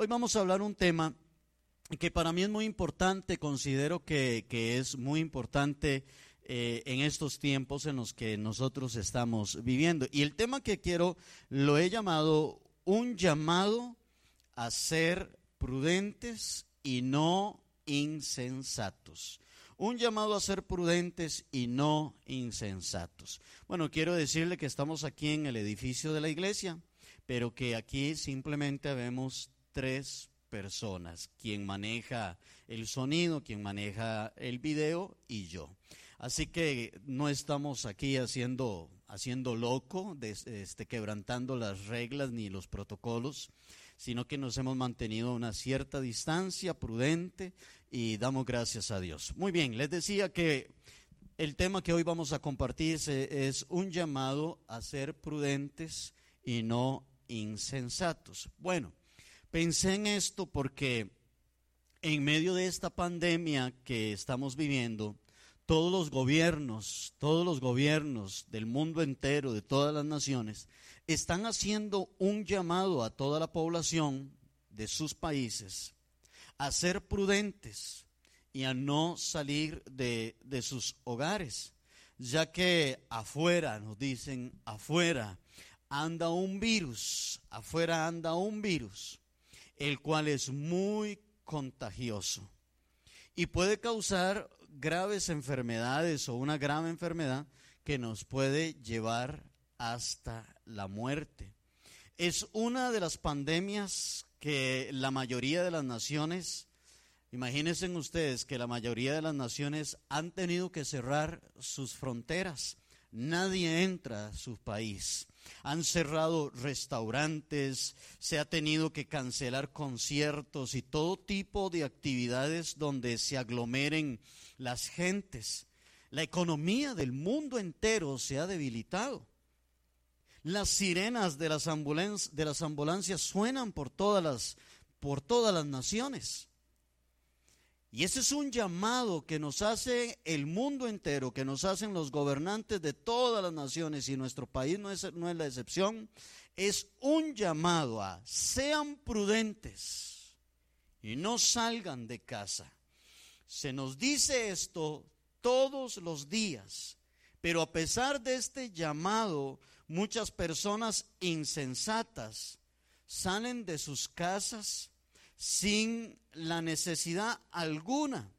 Hoy vamos a hablar un tema que para mí es muy importante, considero que, es muy importante eh, en estos tiempos en los que nosotros estamos viviendo. Y el tema que quiero lo he llamado un llamado a ser prudentes y no insensatos. Un llamado a ser prudentes y no insensatos. Bueno, quiero decirle que estamos aquí en el edificio de la iglesia, pero que aquí simplemente vemos tres personas, quien maneja el sonido, quien maneja el video y yo. Así que no estamos aquí haciendo, haciendo loco, este, quebrantando las reglas ni los protocolos, sino que nos hemos mantenido una cierta distancia prudente y damos gracias a Dios. Muy bien, les decía que el tema que hoy vamos a compartir es un llamado a ser prudentes y no insensatos. Bueno, pensé en esto porque en medio de esta pandemia que estamos viviendo, todos los gobiernos, todos los gobiernos del mundo entero, de todas las naciones, están haciendo un llamado a toda la población de sus países a ser prudentes y a no salir de, de sus hogares, ya que afuera, nos dicen, afuera anda un virus, afuera anda un virus, el cual es muy contagioso y puede causar graves enfermedades o una grave enfermedad que nos puede llevar hasta la muerte. Es una de las pandemias que la mayoría de las naciones, imagínense ustedes que la mayoría de las naciones han tenido que cerrar sus fronteras. Nadie entra a su país. Han cerrado restaurantes, se ha tenido que cancelar conciertos y todo tipo de actividades donde se aglomeren las gentes. La economía del mundo entero se ha debilitado. Las sirenas de las, de las ambulancias suenan por todas las, por todas las naciones. Y ese es un llamado que nos hace el mundo entero, que nos hacen los gobernantes de todas las naciones y nuestro país no es, no es la excepción. Es un llamado a sean prudentes y no salgan de casa. Se nos dice esto todos los días, pero a pesar de este llamado, muchas personas insensatas salen de sus casas sin la necesidad alguna.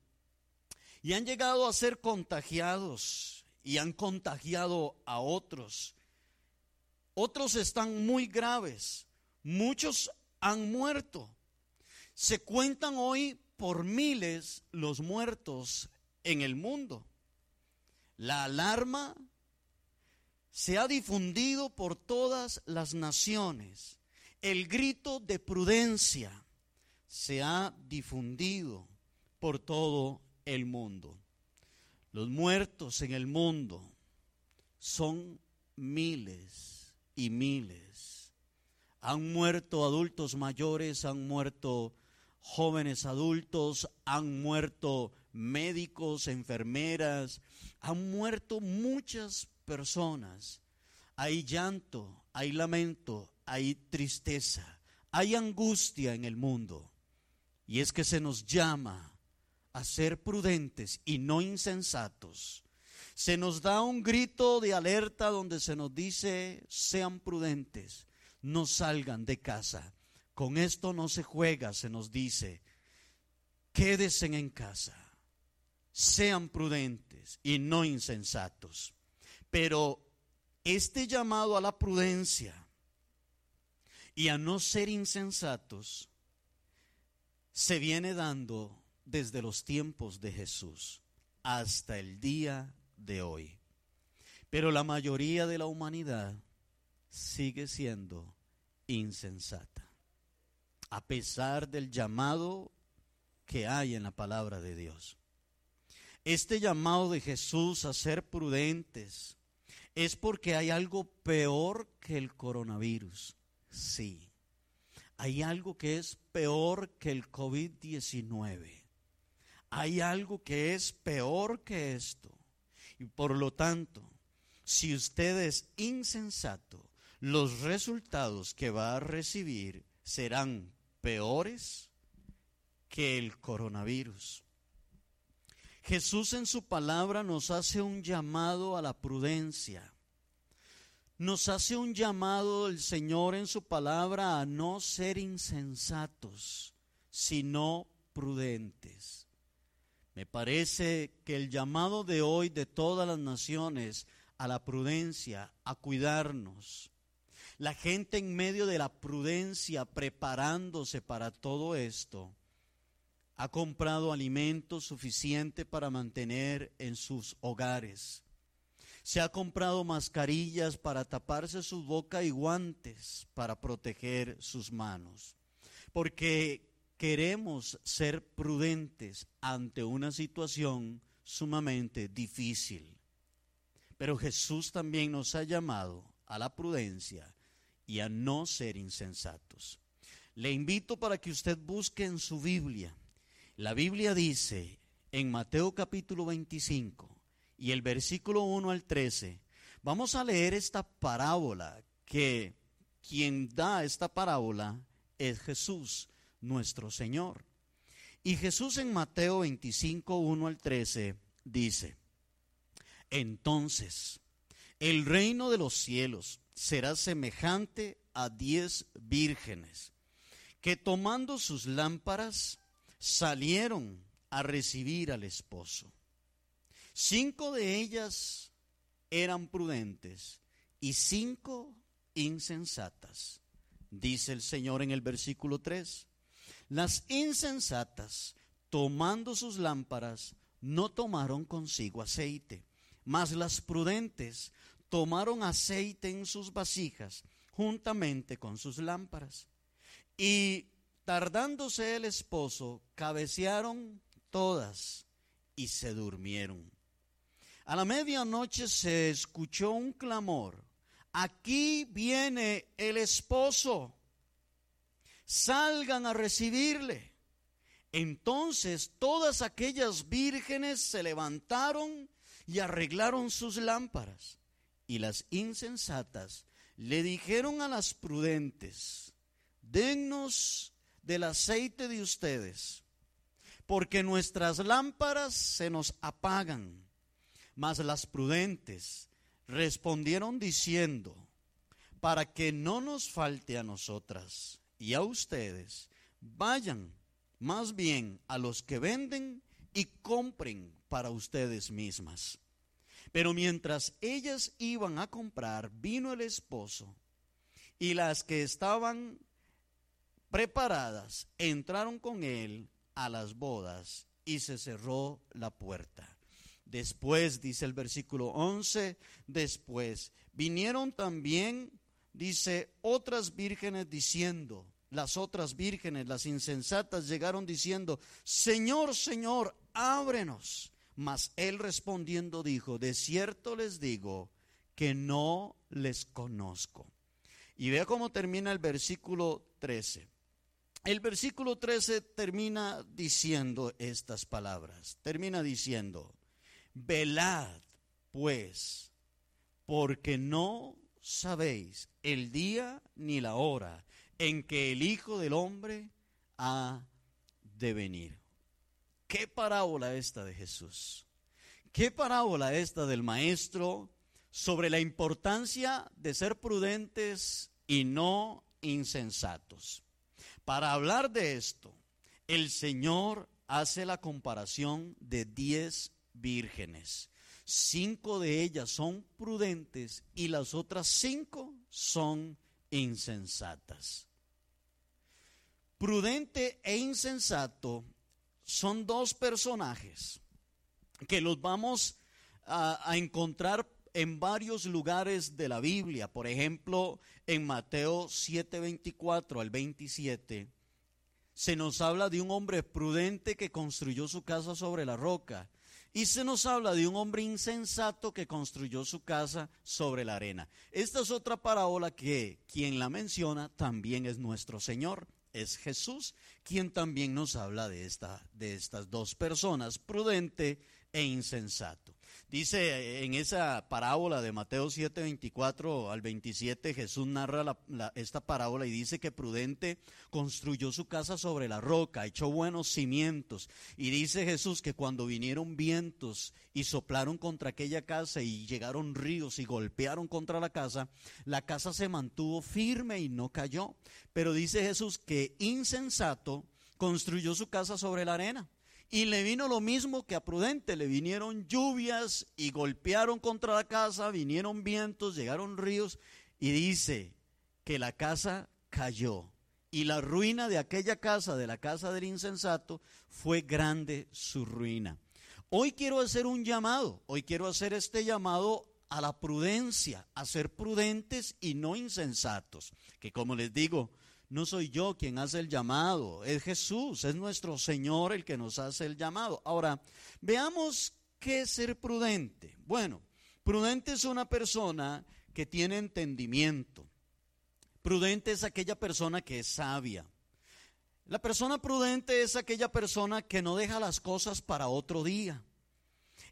Y han llegado a ser contagiados y han contagiado a otros. Otros están muy graves. Muchos han muerto. Se cuentan hoy por miles los muertos en el mundo. La alarma se ha difundido por todas las naciones. El grito de prudencia se ha difundido por todo el mundo. Los muertos en el mundo son miles y miles. Han muerto adultos mayores, han muerto jóvenes adultos, han muerto médicos, enfermeras, han muerto muchas personas. Hay llanto, hay lamento, hay tristeza, hay angustia en el mundo. Y es que se nos llama a ser prudentes y no insensatos. Se nos da un grito de alerta donde se nos dice, sean prudentes, no salgan de casa. Con esto no se juega, se nos dice, quédense en casa, sean prudentes y no insensatos. Pero este llamado a la prudencia y a no ser insensatos se viene dando desde los tiempos de Jesús hasta el día de hoy. Pero la mayoría de la humanidad sigue siendo insensata, a pesar del llamado que hay en la palabra de Dios. Este llamado de Jesús a ser prudentes es porque hay algo peor que el coronavirus. Sí hay algo que es peor que el COVID-19. Hay algo que es peor que esto. Y por lo tanto, si usted es insensato, los resultados que va a recibir serán peores que el coronavirus. Jesús en su palabra nos hace un llamado a la prudencia. Nos hace un llamado el Señor en su palabra a no ser insensatos, sino prudentes. Me parece que el llamado de hoy de todas las naciones a la prudencia, a cuidarnos, la gente en medio de la prudencia preparándose para todo esto, ha comprado alimento suficiente para mantener en sus hogares. Se ha comprado mascarillas para taparse su boca y guantes para proteger sus manos. Porque queremos ser prudentes ante una situación sumamente difícil. Pero Jesús también nos ha llamado a la prudencia y a no ser insensatos. Le invito para que usted busque en su Biblia la Biblia dice en Mateo capítulo 25 y el versículo 1 al 13, vamos a leer esta parábola que quien da esta parábola es Jesús, nuestro Señor. Y Jesús en Mateo 25, 1 al 13 dice, entonces el reino de los cielos será semejante a diez vírgenes que tomando sus lámparas salieron a recibir al esposo. Cinco de ellas eran prudentes y cinco insensatas. Dice el Señor en el versículo 3. Las insensatas, tomando sus lámparas, no tomaron consigo aceite, mas las prudentes tomaron aceite en sus vasijas juntamente con sus lámparas. Y Tardándose el esposo, cabecearon todas y se durmieron. A la medianoche se escuchó un clamor. Aquí viene el esposo. Salgan a recibirle. Entonces todas aquellas vírgenes se levantaron y arreglaron sus lámparas. Y las insensatas le dijeron a las prudentes, dennos del aceite de ustedes, porque nuestras lámparas se nos apagan. Mas las prudentes respondieron diciendo, para que no nos falte a nosotras y a ustedes, vayan más bien a los que venden y compren para ustedes mismas. Pero mientras ellas iban a comprar, vino el esposo y las que estaban preparadas, entraron con él a las bodas y se cerró la puerta. Después, dice el versículo 11, después vinieron también, dice, otras vírgenes diciendo, las otras vírgenes, las insensatas, llegaron diciendo, Señor, Señor, ábrenos. Mas él respondiendo dijo, de cierto les digo que no les conozco. Y vea cómo termina el versículo 13. El versículo 13 termina diciendo estas palabras. Termina diciendo, velad pues, porque no sabéis el día ni la hora en que el Hijo del Hombre ha de venir. ¿Qué parábola esta de Jesús? ¿Qué parábola esta del Maestro sobre la importancia de ser prudentes y no insensatos? Para hablar de esto, el Señor hace la comparación de diez vírgenes. Cinco de ellas son prudentes y las otras cinco son insensatas. Prudente e insensato son dos personajes que los vamos a, encontrar en varios lugares de la Biblia. Por ejemplo, en Mateo 7, 24 al 27, se nos habla de un hombre prudente que construyó su casa sobre la roca. Y se nos habla de un hombre insensato que construyó su casa sobre la arena. Esta es otra parábola que quien la menciona también es nuestro Señor, es Jesús, quien también nos habla de, esta, de estas dos personas, prudente e insensato. Dice en esa parábola de Mateo 7, 24 al 27, Jesús narra esta parábola y dice que Prudente construyó su casa sobre la roca, echó buenos cimientos. Y dice Jesús que cuando vinieron vientos y soplaron contra aquella casa y llegaron ríos y golpearon contra la casa, la casa se mantuvo firme y no cayó. Pero dice Jesús que insensato construyó su casa sobre la arena. Y le vino lo mismo que a Prudente, le vinieron lluvias y golpearon contra la casa, vinieron vientos, llegaron ríos y dice que la casa cayó. Y la ruina de aquella casa, de la casa del insensato, fue grande su ruina. Hoy quiero hacer un llamado, hoy quiero hacer este llamado a la prudencia, a ser prudentes y no insensatos, que como les digo, no soy yo quien hace el llamado, es Jesús, es nuestro Señor el que nos hace el llamado. Ahora, veamos qué es ser prudente. Bueno, prudente es una persona que tiene entendimiento. Prudente es aquella persona que es sabia. La persona prudente es aquella persona que no deja las cosas para otro día.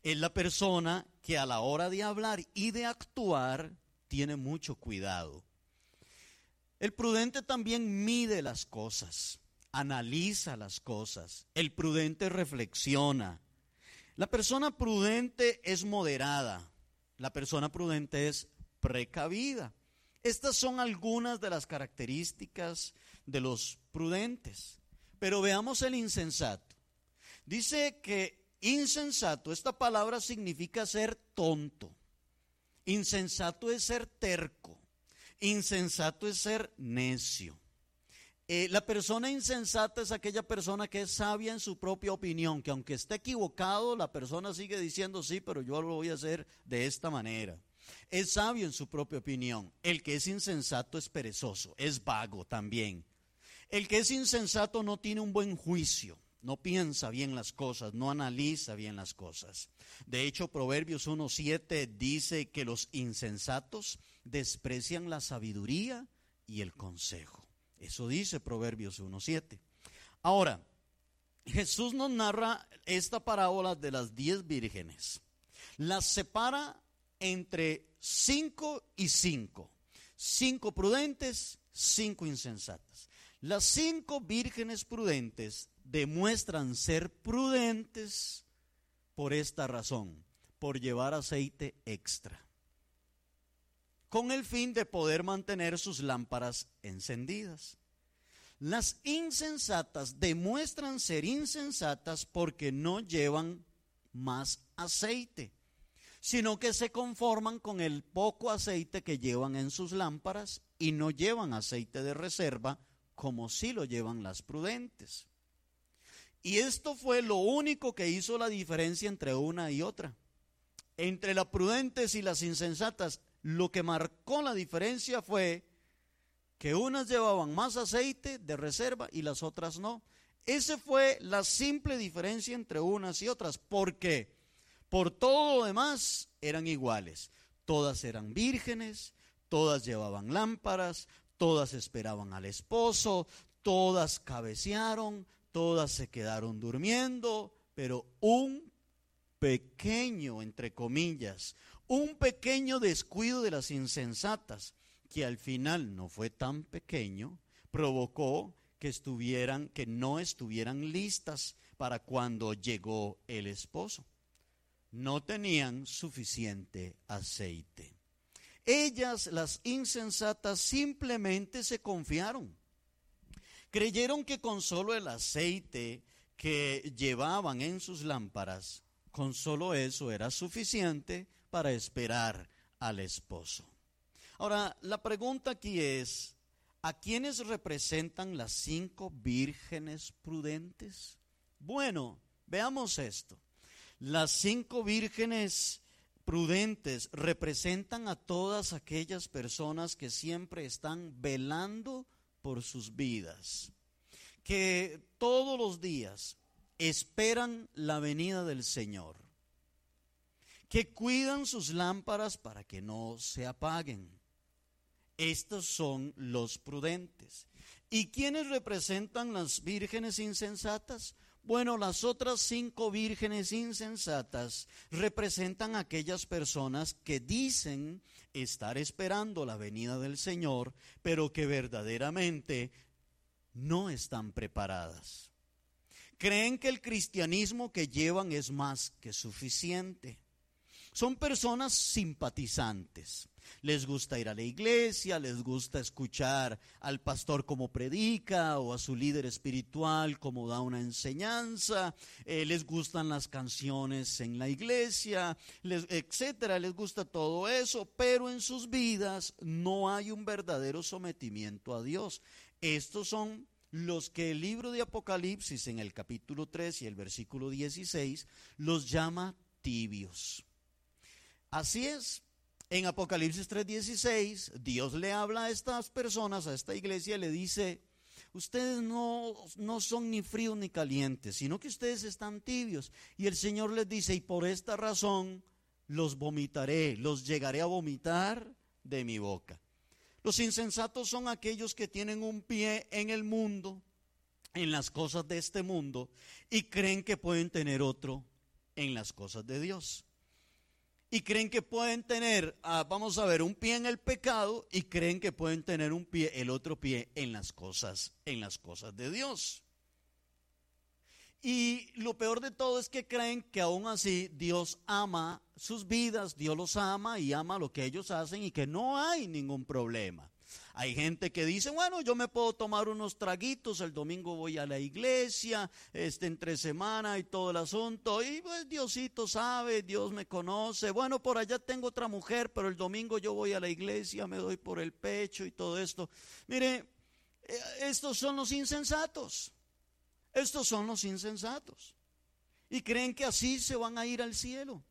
Es la persona que a la hora de hablar y de actuar tiene mucho cuidado. El prudente también mide las cosas, analiza las cosas. El prudente reflexiona. La persona prudente es moderada. La persona prudente es precavida. Estas son algunas de las características de los prudentes. Pero veamos el insensato. Dice que insensato, esta palabra significa ser tonto. Insensato es ser terco. Insensato es ser necio. Eh, la persona insensata es aquella persona que es sabia en su propia opinión, que aunque esté equivocado, la persona sigue diciendo sí, pero yo lo voy a hacer de esta manera. Es sabio en su propia opinión. El que es insensato es perezoso, es vago también. El que es insensato no tiene un buen juicio, no piensa bien las cosas, no analiza bien las cosas. De hecho, Proverbios 1.7 dice que los insensatos desprecian la sabiduría y el consejo. Eso dice Proverbios 1.7. Ahora, Jesús nos narra esta parábola de las diez vírgenes. Las separa entre cinco y cinco. Cinco prudentes, cinco insensatas. Las cinco vírgenes prudentes demuestran ser prudentes por esta razón, por llevar aceite extra con el fin de poder mantener sus lámparas encendidas. Las insensatas demuestran ser insensatas porque no llevan más aceite, sino que se conforman con el poco aceite que llevan en sus lámparas y no llevan aceite de reserva como si lo llevan las prudentes. Y esto fue lo único que hizo la diferencia entre una y otra. Entre las prudentes y las insensatas lo que marcó la diferencia fue que unas llevaban más aceite de reserva y las otras no. Esa fue la simple diferencia entre unas y otras, porque por todo lo demás eran iguales. Todas eran vírgenes, todas llevaban lámparas, todas esperaban al esposo, todas cabecearon, todas se quedaron durmiendo, pero un pequeño, entre comillas, un pequeño descuido de las insensatas, que al final no fue tan pequeño, provocó que estuvieran, que no estuvieran listas para cuando llegó el esposo. No tenían suficiente aceite. Ellas, las insensatas, simplemente se confiaron. Creyeron que con solo el aceite que llevaban en sus lámparas, con solo eso era suficiente para esperar al esposo. Ahora, la pregunta aquí es, ¿a quiénes representan las cinco vírgenes prudentes? Bueno, veamos esto. Las cinco vírgenes prudentes representan a todas aquellas personas que siempre están velando por sus vidas, que todos los días esperan la venida del Señor que cuidan sus lámparas para que no se apaguen. Estos son los prudentes. ¿Y quiénes representan las vírgenes insensatas? Bueno, las otras cinco vírgenes insensatas representan aquellas personas que dicen estar esperando la venida del Señor, pero que verdaderamente no están preparadas. Creen que el cristianismo que llevan es más que suficiente. Son personas simpatizantes. Les gusta ir a la iglesia, les gusta escuchar al pastor como predica o a su líder espiritual como da una enseñanza, eh, les gustan las canciones en la iglesia, les, etcétera, les gusta todo eso, pero en sus vidas no hay un verdadero sometimiento a Dios. Estos son los que el libro de Apocalipsis en el capítulo 3 y el versículo 16 los llama tibios. Así es, en Apocalipsis 3:16 Dios le habla a estas personas, a esta iglesia, y le dice, ustedes no, no son ni fríos ni calientes, sino que ustedes están tibios. Y el Señor les dice, y por esta razón los vomitaré, los llegaré a vomitar de mi boca. Los insensatos son aquellos que tienen un pie en el mundo, en las cosas de este mundo, y creen que pueden tener otro en las cosas de Dios. Y creen que pueden tener, ah, vamos a ver, un pie en el pecado y creen que pueden tener un pie, el otro pie en las cosas, en las cosas de Dios. Y lo peor de todo es que creen que aún así Dios ama sus vidas, Dios los ama y ama lo que ellos hacen y que no hay ningún problema. Hay gente que dice, bueno, yo me puedo tomar unos traguitos, el domingo voy a la iglesia, este, entre semana y todo el asunto, y pues Diosito sabe, Dios me conoce, bueno, por allá tengo otra mujer, pero el domingo yo voy a la iglesia, me doy por el pecho y todo esto. Mire, eh, estos son los insensatos. Estos son los insensatos. Y creen que así se van a ir al cielo.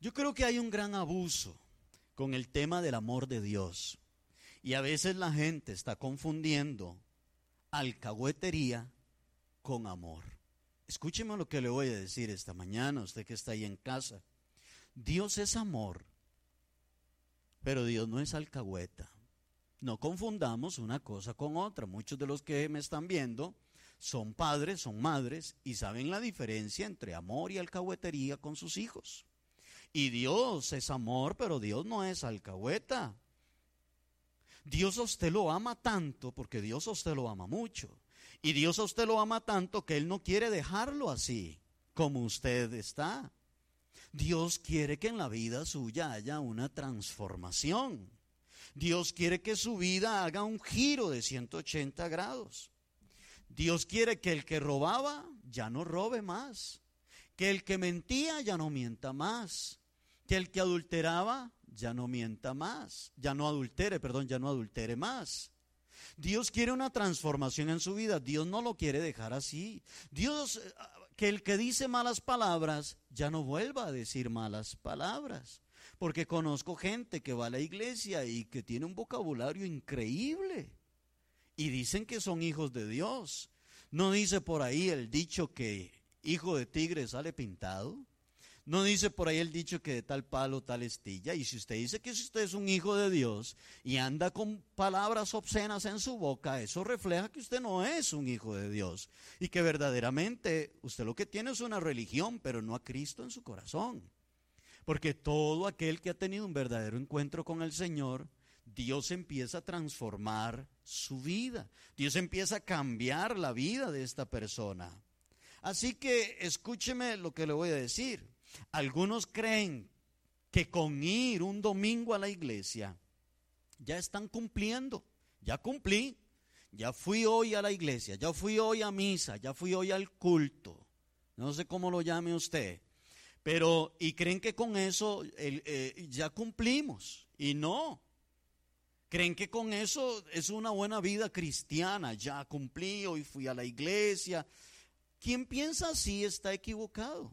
Yo creo que hay un gran abuso con el tema del amor de Dios. Y a veces la gente está confundiendo alcahuetería con amor. Escúcheme lo que le voy a decir esta mañana, usted que está ahí en casa. Dios es amor, pero Dios no es alcahueta. No confundamos una cosa con otra. Muchos de los que me están viendo son padres, son madres y saben la diferencia entre amor y alcahuetería con sus hijos. Y Dios es amor, pero Dios no es alcahueta. Dios a usted lo ama tanto porque Dios a usted lo ama mucho. Y Dios a usted lo ama tanto que Él no quiere dejarlo así como usted está. Dios quiere que en la vida suya haya una transformación. Dios quiere que su vida haga un giro de 180 grados. Dios quiere que el que robaba ya no robe más. Que el que mentía ya no mienta más. Que el que adulteraba ya no mienta más. Ya no adultere, perdón, ya no adultere más. Dios quiere una transformación en su vida. Dios no lo quiere dejar así. Dios, eh, que el que dice malas palabras ya no vuelva a decir malas palabras porque conozco gente que va a la iglesia y que tiene un vocabulario increíble y dicen que son hijos de Dios. No dice por ahí el dicho que hijo de tigre sale pintado. No dice por ahí el dicho que de tal palo tal estilla. Y si usted dice que si usted es un hijo de Dios y anda con palabras obscenas en su boca, eso refleja que usted no es un hijo de Dios. Y que verdaderamente usted lo que tiene es una religión, pero no a Cristo en su corazón. Porque todo aquel que ha tenido un verdadero encuentro con el Señor, Dios empieza a transformar su vida. Dios empieza a cambiar la vida de esta persona. Así que escúcheme lo que le voy a decir. Algunos creen que con ir un domingo a la iglesia ya están cumpliendo. Ya cumplí. Ya fui hoy a la iglesia, ya fui hoy a misa, ya fui hoy al culto. No sé cómo lo llame usted. Pero, y creen que con eso eh, ya cumplimos. Y no. Creen que con eso es una buena vida cristiana. Ya cumplí, hoy fui a la iglesia. Quien piensa así está equivocado.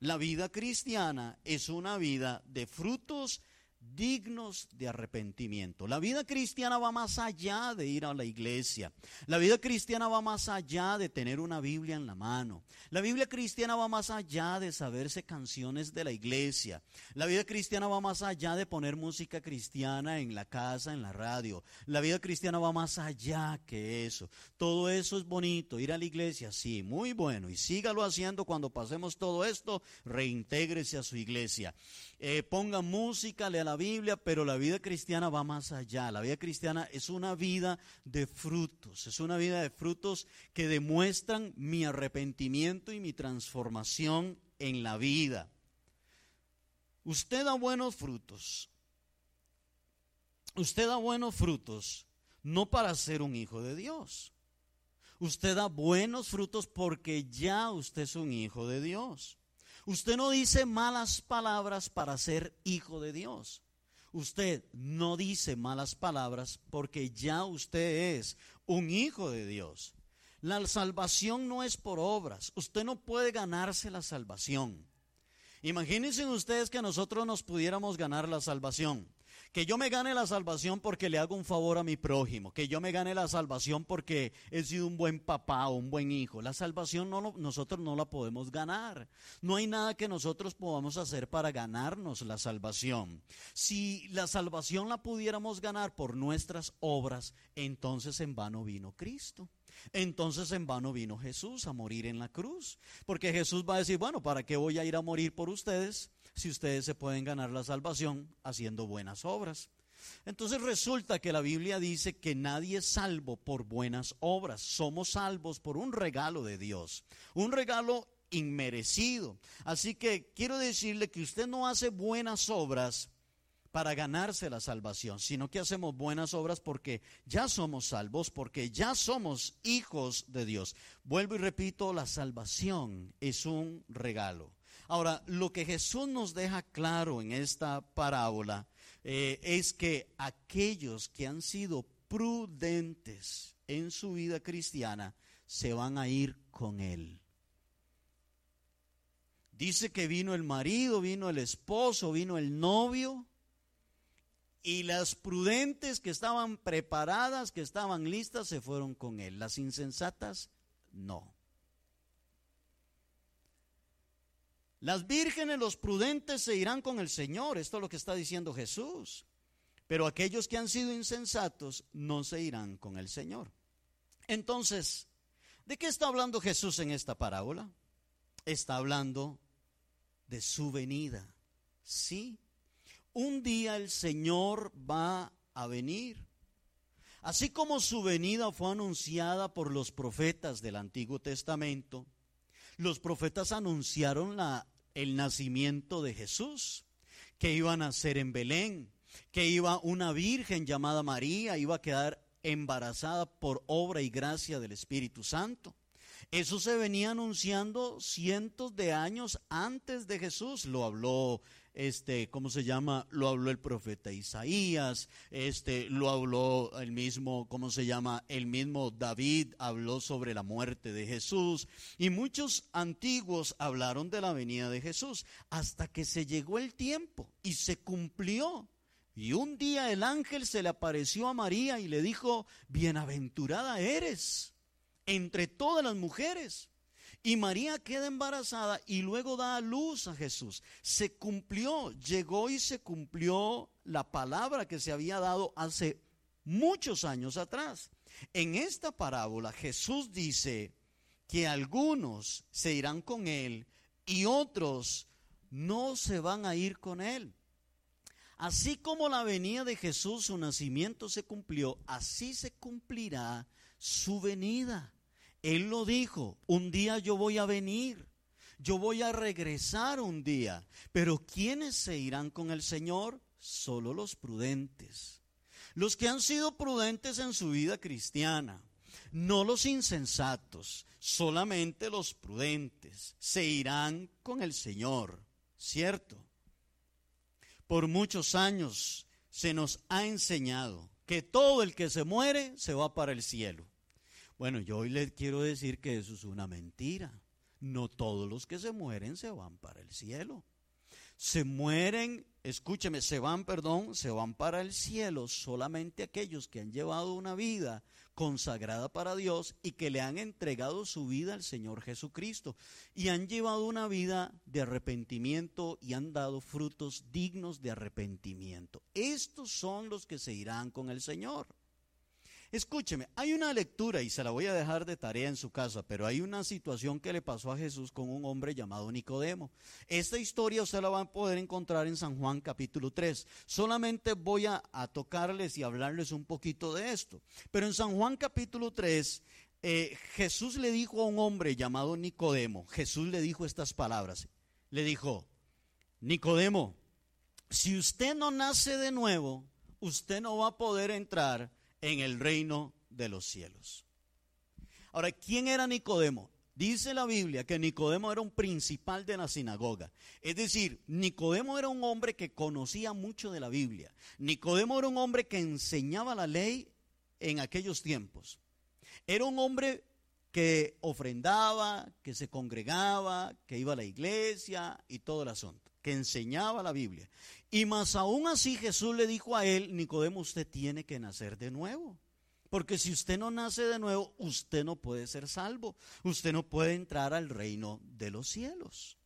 La vida cristiana es una vida de frutos dignos de arrepentimiento. La vida cristiana va más allá de ir a la iglesia. La vida cristiana va más allá de tener una Biblia en la mano. La Biblia cristiana va más allá de saberse canciones de la iglesia. La vida cristiana va más allá de poner música cristiana en la casa, en la radio. La vida cristiana va más allá que eso. Todo eso es bonito. Ir a la iglesia, sí, muy bueno. Y sígalo haciendo cuando pasemos todo esto. Reintégrese a su iglesia. Eh, ponga música, lea la Biblia, pero la vida cristiana va más allá. La vida cristiana es una vida de frutos, es una vida de frutos que demuestran mi arrepentimiento y mi transformación en la vida. Usted da buenos frutos. Usted da buenos frutos no para ser un hijo de Dios. Usted da buenos frutos porque ya usted es un hijo de Dios. Usted no dice malas palabras para ser hijo de Dios. Usted no dice malas palabras porque ya usted es un hijo de Dios. La salvación no es por obras. Usted no puede ganarse la salvación. Imagínense ustedes que nosotros nos pudiéramos ganar la salvación. Que yo me gane la salvación porque le hago un favor a mi prójimo. Que yo me gane la salvación porque he sido un buen papá o un buen hijo. La salvación no, nosotros no la podemos ganar. No hay nada que nosotros podamos hacer para ganarnos la salvación. Si la salvación la pudiéramos ganar por nuestras obras, entonces en vano vino Cristo. Entonces en vano vino Jesús a morir en la cruz. Porque Jesús va a decir, bueno, ¿para qué voy a ir a morir por ustedes? Si ustedes se pueden ganar la salvación haciendo buenas obras. Entonces resulta que la Biblia dice que nadie es salvo por buenas obras, somos salvos por un regalo de Dios, un regalo inmerecido. Así que quiero decirle que usted no hace buenas obras para ganarse la salvación, sino que hacemos buenas obras porque ya somos salvos, porque ya somos hijos de Dios. Vuelvo y repito, la salvación es un regalo. Ahora, lo que Jesús nos deja claro en esta parábola eh, es que aquellos que han sido prudentes en su vida cristiana se van a ir con Él. Dice que vino el marido, vino el esposo, vino el novio. Y las prudentes que estaban preparadas, que estaban listas, se fueron con él. Las insensatas, no. Las vírgenes, los prudentes se irán con el Señor. Esto es lo que está diciendo Jesús. Pero aquellos que han sido insensatos no se irán con el Señor. Entonces, ¿de qué está hablando Jesús en esta parábola? Está hablando de su venida. Sí, un día el Señor va a venir. Así como su venida fue anunciada por los profetas del Antiguo Testamento, los profetas anunciaron el nacimiento de Jesús, que iba a nacer en Belén, que iba una virgen llamada María, iba a quedar embarazada por obra y gracia del Espíritu Santo. Eso se venía anunciando cientos de años antes de Jesús. Lo habló este, ¿cómo se llama? Lo habló el profeta Isaías, este, lo habló el mismo, ¿cómo se llama? El mismo David habló sobre la muerte de Jesús y muchos antiguos hablaron de la venida de Jesús hasta que se llegó el tiempo y se cumplió. Y un día el ángel se le apareció a María y le dijo, bienaventurada eres entre todas las mujeres y María queda embarazada y luego da a luz a Jesús. Se cumplió, llegó y se cumplió la palabra que se había dado hace muchos años atrás. En esta parábola Jesús dice que algunos se irán con él y otros no se van a ir con él. Así como la venida de Jesús, su nacimiento se cumplió, así se cumplirá su venida. Él lo dijo, un día yo voy a venir, yo voy a regresar un día, pero ¿quiénes se irán con el Señor? Solo los prudentes, los que han sido prudentes en su vida cristiana, no los insensatos, solamente los prudentes se irán con el Señor, ¿cierto? Por muchos años se nos ha enseñado que todo el que se muere se va para el cielo. Bueno, yo hoy les quiero decir que eso es una mentira. No todos los que se mueren se van para el cielo. Se mueren, escúcheme, se van, perdón, se van para el cielo solamente aquellos que han llevado una vida consagrada para Dios y que le han entregado su vida al Señor Jesucristo y han llevado una vida de arrepentimiento y han dado frutos dignos de arrepentimiento. Estos son los que se irán con el Señor. Escúcheme, hay una lectura y se la voy a dejar de tarea en su casa, pero hay una situación que le pasó a Jesús con un hombre llamado Nicodemo. Esta historia usted la va a poder encontrar en San Juan capítulo 3. Solamente voy a, tocarles y hablarles un poquito de esto. Pero en San Juan capítulo 3, eh, Jesús le dijo a un hombre llamado Nicodemo, Jesús le dijo estas palabras. Le dijo, Nicodemo, si usted no nace de nuevo, usted no va a poder entrar en el reino de los cielos. Ahora, ¿quién era Nicodemo? Dice la Biblia que Nicodemo era un principal de la sinagoga. Es decir, Nicodemo era un hombre que conocía mucho de la Biblia. Nicodemo era un hombre que enseñaba la ley en aquellos tiempos. Era un hombre que ofrendaba, que se congregaba, que iba a la iglesia y todo el asunto, enseñaba la Biblia. Y más aún así Jesús le dijo a él, Nicodemo, usted tiene que nacer de nuevo. Porque si usted no nace de nuevo, usted no puede ser salvo. Usted no puede entrar al reino de los cielos.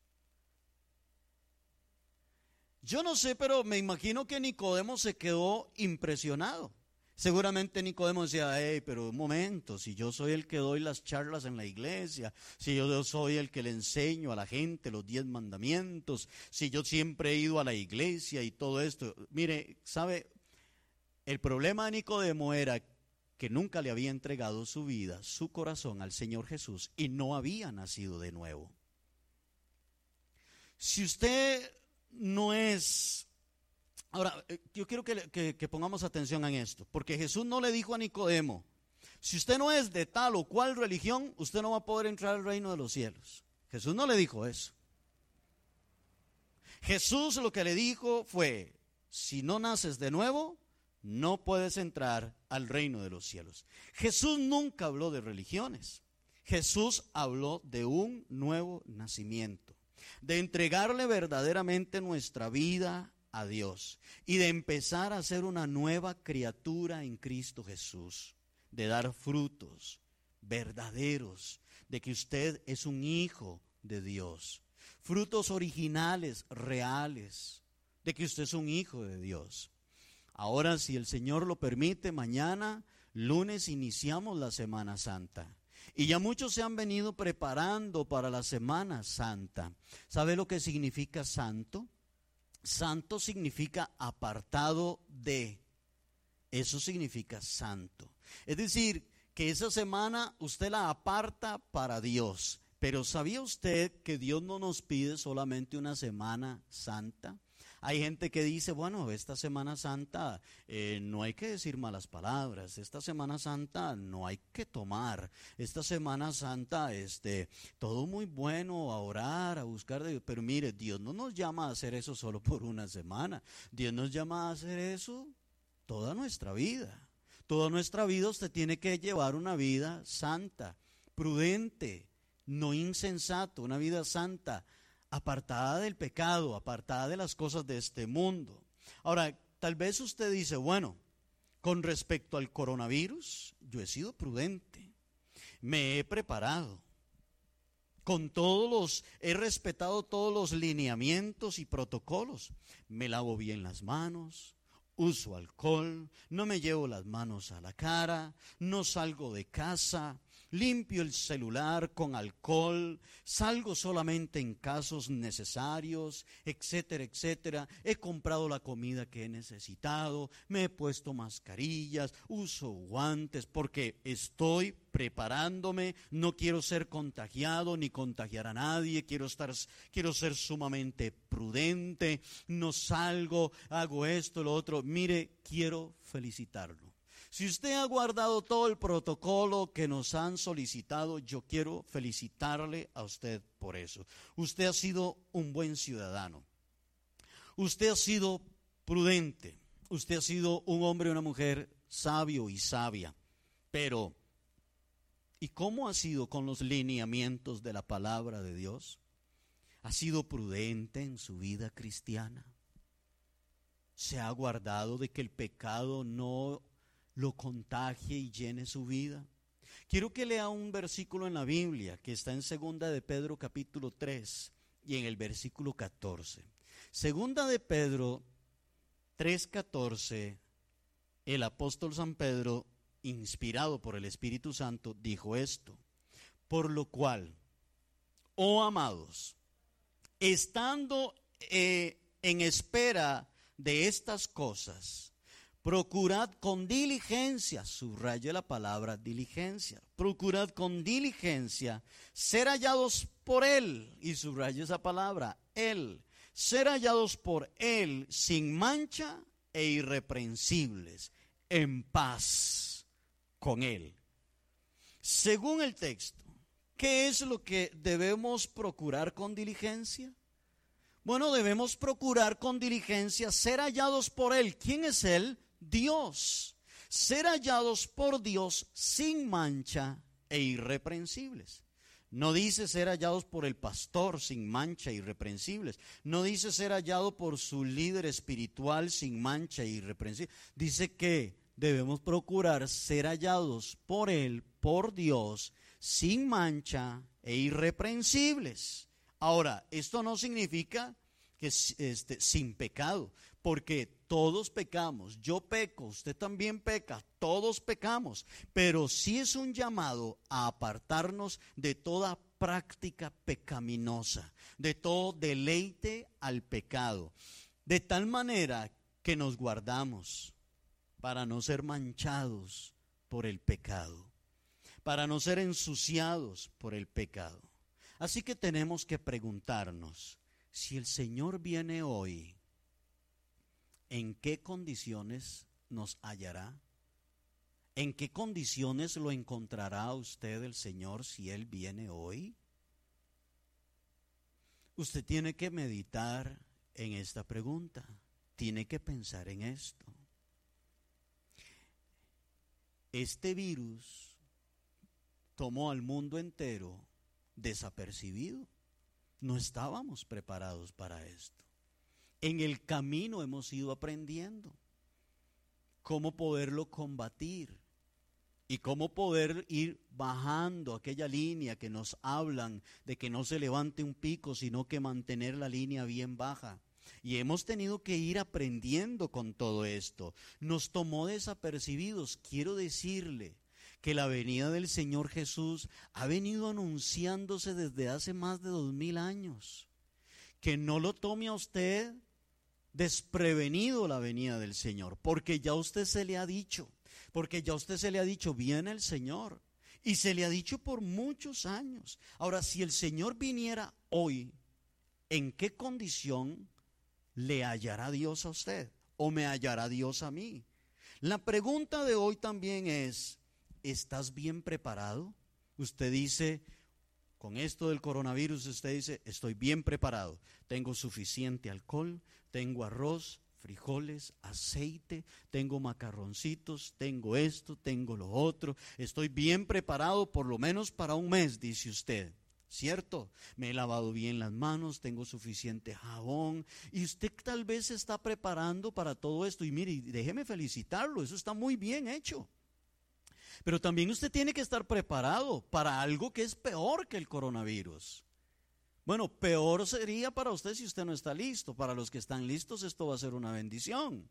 Yo no sé, pero me imagino que Nicodemo se quedó impresionado. Seguramente Nicodemo decía, hey, pero un momento, si yo soy el que doy las charlas en la iglesia, si yo soy el que le enseño a la gente los diez mandamientos, si yo siempre he ido a la iglesia y todo esto. Mire, ¿sabe? El problema de Nicodemo era que nunca le había entregado su vida, su corazón al Señor Jesús y no había nacido de nuevo. Si usted no es Ahora, eh, yo quiero que, pongamos atención en esto, porque Jesús no le dijo a Nicodemo, si usted no es de tal o cual religión, usted no va a poder entrar al reino de los cielos. Jesús no le dijo eso. Jesús lo que le dijo fue, si no naces de nuevo, no puedes entrar al reino de los cielos. Jesús nunca habló de religiones. Jesús habló de un nuevo nacimiento, de entregarle verdaderamente nuestra vida a Dios y de empezar a ser una nueva criatura en Cristo Jesús, de dar frutos verdaderos, de que usted es un hijo de Dios, frutos originales, reales, de que usted es un hijo de Dios. Ahora, si el Señor lo permite, mañana, lunes, iniciamos la Semana Santa. Y ya muchos se han venido preparando para la Semana Santa. ¿Sabe lo que significa santo? Santo significa apartado de. Eso significa santo. Es decir, que esa semana usted la aparta para Dios. Pero ¿sabía usted que Dios no nos pide solamente una semana santa? Hay gente que dice, bueno, esta Semana Santa eh, no hay que decir malas palabras, esta Semana Santa no hay que tomar, esta Semana Santa, este, todo muy bueno, a orar, a buscar de Dios, pero mire, Dios no nos llama a hacer eso solo por una semana, Dios nos llama a hacer eso toda nuestra vida. Toda nuestra vida usted tiene que llevar una vida santa, prudente, no insensato, una vida santa, apartada del pecado, apartada de las cosas de este mundo. Ahora, tal vez usted dice, bueno, con respecto al coronavirus, yo he sido prudente, me he preparado, con todos los, he respetado todos los lineamientos y protocolos, me lavo bien las manos, uso alcohol, no me llevo las manos a la cara, no salgo de casa, limpio el celular con alcohol, salgo solamente en casos necesarios, etcétera, etcétera. He comprado la comida que he necesitado, me he puesto mascarillas, uso guantes porque estoy preparándome, no quiero ser contagiado ni contagiar a nadie, quiero estar quiero ser sumamente prudente, no salgo, hago esto, lo otro. Mire, quiero felicitarlo si usted ha guardado todo el protocolo que nos han solicitado, yo quiero felicitarle a usted por eso. Usted ha sido un buen ciudadano. Usted ha sido prudente. Usted ha sido un hombre y una mujer sabio y sabia. Pero, ¿y cómo ha sido con los lineamientos de la palabra de Dios? ¿Ha sido prudente en su vida cristiana? ¿Se ha guardado de que el pecado no lo contagie y llene su vida? Quiero que lea un versículo en la Biblia que está en segunda de Pedro capítulo 3 y en el versículo 14. Segunda de Pedro 3:14 el apóstol San Pedro, inspirado por el Espíritu Santo, dijo esto: Por lo cual, oh amados, estando eh, en espera de estas cosas, procurad con diligencia, subraye la palabra diligencia, procurad con diligencia ser hallados por Él, y subraye esa palabra, Él, ser hallados por Él sin mancha e irreprensibles, en paz con Él. Según el texto, ¿Qué es lo que debemos procurar con diligencia? Bueno, debemos procurar con diligencia ser hallados por Él. ¿Quién es Él? Dios. Ser hallados por Dios sin mancha e irreprensibles. No dice ser hallados por el pastor sin mancha e irreprensibles. No dice ser hallado por su líder espiritual sin mancha e irreprensible. Dice que debemos procurar ser hallados por Él, por Dios, sin mancha e irreprensibles. Ahora, esto no significa que este, sin pecado, porque todos pecamos, yo peco, usted también peca, todos pecamos, pero sí es un llamado a apartarnos de toda práctica pecaminosa, de todo deleite al pecado, de tal manera que nos guardamos para no ser manchados por el pecado para no ser ensuciados por el pecado. Así que tenemos que preguntarnos, si el Señor viene hoy, ¿en qué condiciones nos hallará? ¿En qué condiciones lo encontrará usted el Señor si Él viene hoy? Usted tiene que meditar en esta pregunta, tiene que pensar en esto. Este virus tomó al mundo entero desapercibido. No estábamos preparados para esto. En el camino hemos ido aprendiendo cómo poderlo combatir y cómo poder ir bajando aquella línea que nos hablan de que no se levante un pico, sino que mantener la línea bien baja. Y hemos tenido que ir aprendiendo con todo esto. Nos tomó desapercibidos. Quiero decirle, que la venida del Señor Jesús ha venido anunciándose desde hace más de dos mil años. Que no lo tome a usted desprevenido la venida del Señor, porque ya usted se le ha dicho, porque ya usted se le ha dicho, viene el Señor. Y se le ha dicho por muchos años. Ahora, si el Señor viniera hoy, ¿en qué condición le hallará Dios a usted? ¿O me hallará Dios a mí? La pregunta de hoy también es, ¿estás bien preparado? Usted dice, con esto del coronavirus, usted dice, estoy bien preparado. Tengo suficiente alcohol, tengo arroz, frijoles, aceite, tengo macarroncitos, tengo esto, tengo lo otro. Estoy bien preparado por lo menos para un mes, dice usted. ¿Cierto? Me he lavado bien las manos, tengo suficiente jabón y usted tal vez se está preparando para todo esto. Y mire, déjeme felicitarlo, eso está muy bien hecho. Pero también usted tiene que estar preparado para algo que es peor que el coronavirus. Bueno, peor sería para usted si usted no está listo. Para los que están listos esto va a ser una bendición.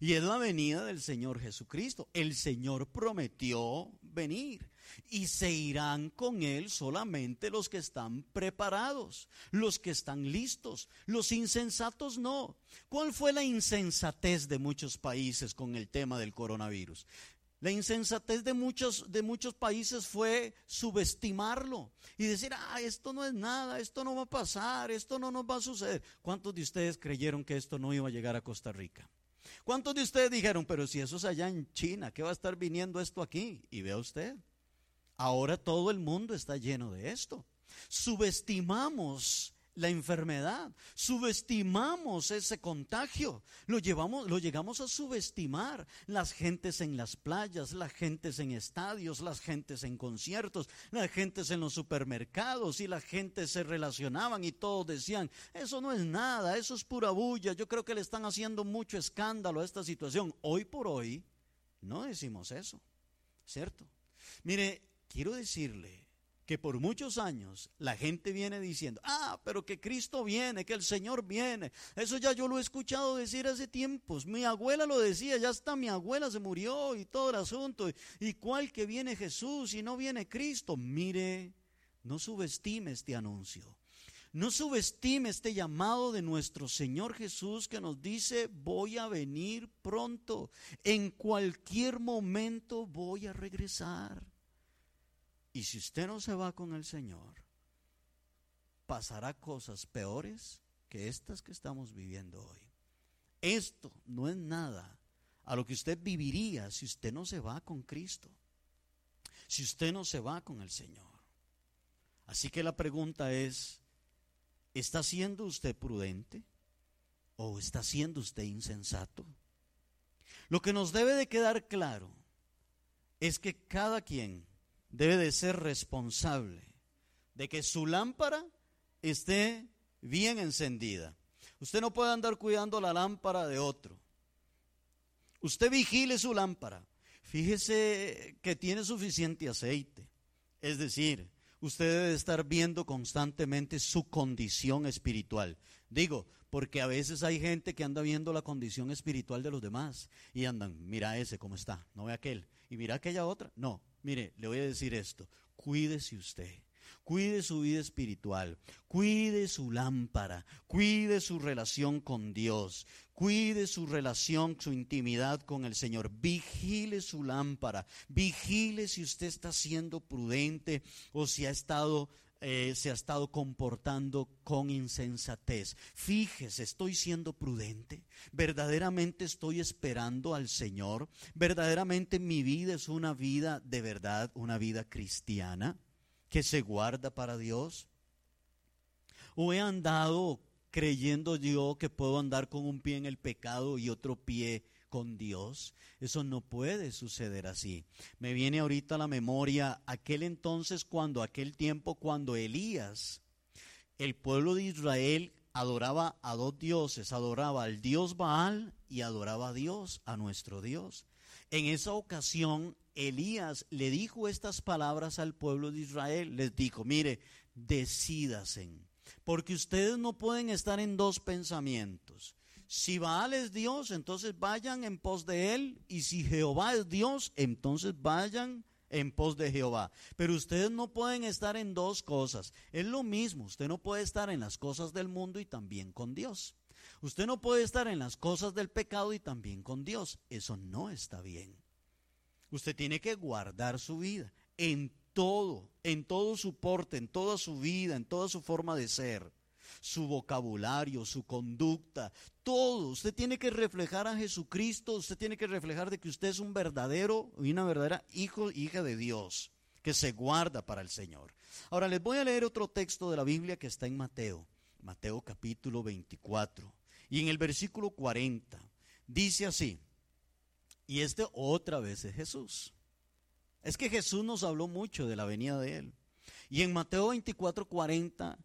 Y es la venida del Señor Jesucristo. El Señor prometió venir y se irán con Él solamente los que están preparados, los que están listos. Los insensatos no. ¿Cuál fue la insensatez de muchos países con el tema del coronavirus? La insensatez de muchos, de muchos países fue subestimarlo y decir, ah, esto no es nada, esto no va a pasar, esto no nos va a suceder. ¿Cuántos de ustedes creyeron que esto no iba a llegar a Costa Rica? ¿Cuántos de ustedes dijeron, pero si eso es allá en China, ¿qué va a estar viniendo esto aquí? Y vea usted, ahora todo el mundo está lleno de esto. Subestimamos la enfermedad, subestimamos ese contagio, lo llevamos, lo llegamos a subestimar. Las gentes en las playas, las gentes en estadios, las gentes en conciertos, las gentes en los supermercados y las gentes se relacionaban y todos decían, eso no es nada, eso es pura bulla, yo creo que le están haciendo mucho escándalo a esta situación. Hoy por hoy no decimos eso, ¿cierto? Mire, quiero decirle que por muchos años la gente viene diciendo, ah, pero que Cristo viene, que el Señor viene. Eso ya yo lo he escuchado decir hace tiempos. Mi abuela lo decía, ya está, mi abuela se murió y todo el asunto. ¿Y cuál que viene Jesús y no viene Cristo? Mire, no subestime este anuncio. No subestime este llamado de nuestro Señor Jesús que nos dice, voy a venir pronto. En cualquier momento voy a regresar. Y si usted no se va con el Señor, pasará cosas peores que estas que estamos viviendo hoy. Esto no es nada a lo que usted viviría si usted no se va con Cristo, si usted no se va con el Señor. Así que la pregunta es, ¿está siendo usted prudente o está siendo usted insensato? Lo que nos debe de quedar claro es que cada quien debe de ser responsable de que su lámpara esté bien encendida. Usted no puede andar cuidando la lámpara de otro. Usted vigile su lámpara. Fíjese que tiene suficiente aceite. Es decir, usted debe estar viendo constantemente su condición espiritual. Digo, porque a veces hay gente que anda viendo la condición espiritual de los demás y andan, mira ese cómo está, no ve aquel, y mira aquella otra. No, Mire, le voy a decir esto, cuídese usted. Cuide su vida espiritual, cuide su lámpara, cuide su relación con Dios, cuide su relación, su intimidad con el Señor. Vigile su lámpara, vigile si usted está siendo prudente o si ha estado eh, se ha estado comportando con insensatez. Fíjese, estoy siendo prudente. Verdaderamente estoy esperando al Señor. Verdaderamente mi vida es una vida de verdad, una vida cristiana que se guarda para Dios. O he andado creyendo yo que puedo andar con un pie en el pecado y otro pie con Dios. Eso no puede suceder así. Me viene ahorita la memoria aquel entonces cuando, aquel tiempo cuando Elías, el pueblo de Israel adoraba a dos dioses, adoraba al dios Baal y adoraba a Dios, a nuestro Dios. En esa ocasión, Elías le dijo estas palabras al pueblo de Israel. Les dijo, mire, decídasen, porque ustedes no pueden estar en dos pensamientos. Si Baal es Dios, entonces vayan en pos de él. Y si Jehová es Dios, entonces vayan en pos de Jehová. Pero ustedes no pueden estar en dos cosas. Es lo mismo, usted no puede estar en las cosas del mundo y también con Dios. Usted no puede estar en las cosas del pecado y también con Dios. Eso no está bien. Usted tiene que guardar su vida en todo, en todo su porte, en toda su vida, en toda su forma de ser su vocabulario, su conducta, todo. Usted tiene que reflejar a Jesucristo, usted tiene que reflejar de que usted es un verdadero y una verdadera hijo, hija de Dios, que se guarda para el Señor. Ahora les voy a leer otro texto de la Biblia que está en Mateo, Mateo capítulo 24, y en el versículo 40 dice así, y este otra vez es Jesús. Es que Jesús nos habló mucho de la venida de Él. Y en Mateo 24, 40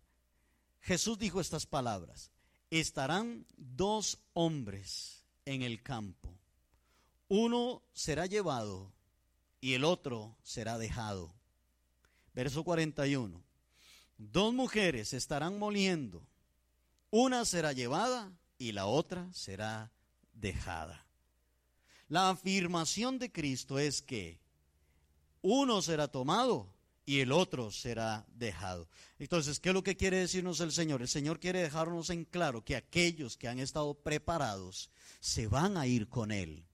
Jesús dijo estas palabras, estarán dos hombres en el campo, uno será llevado y el otro será dejado. Verso 41, dos mujeres estarán moliendo, una será llevada y la otra será dejada. La afirmación de Cristo es que uno será tomado y el otro será dejado. Entonces, ¿qué es lo que quiere decirnos el Señor? El Señor quiere dejarnos en claro que aquellos que han estado preparados se van a ir con Él.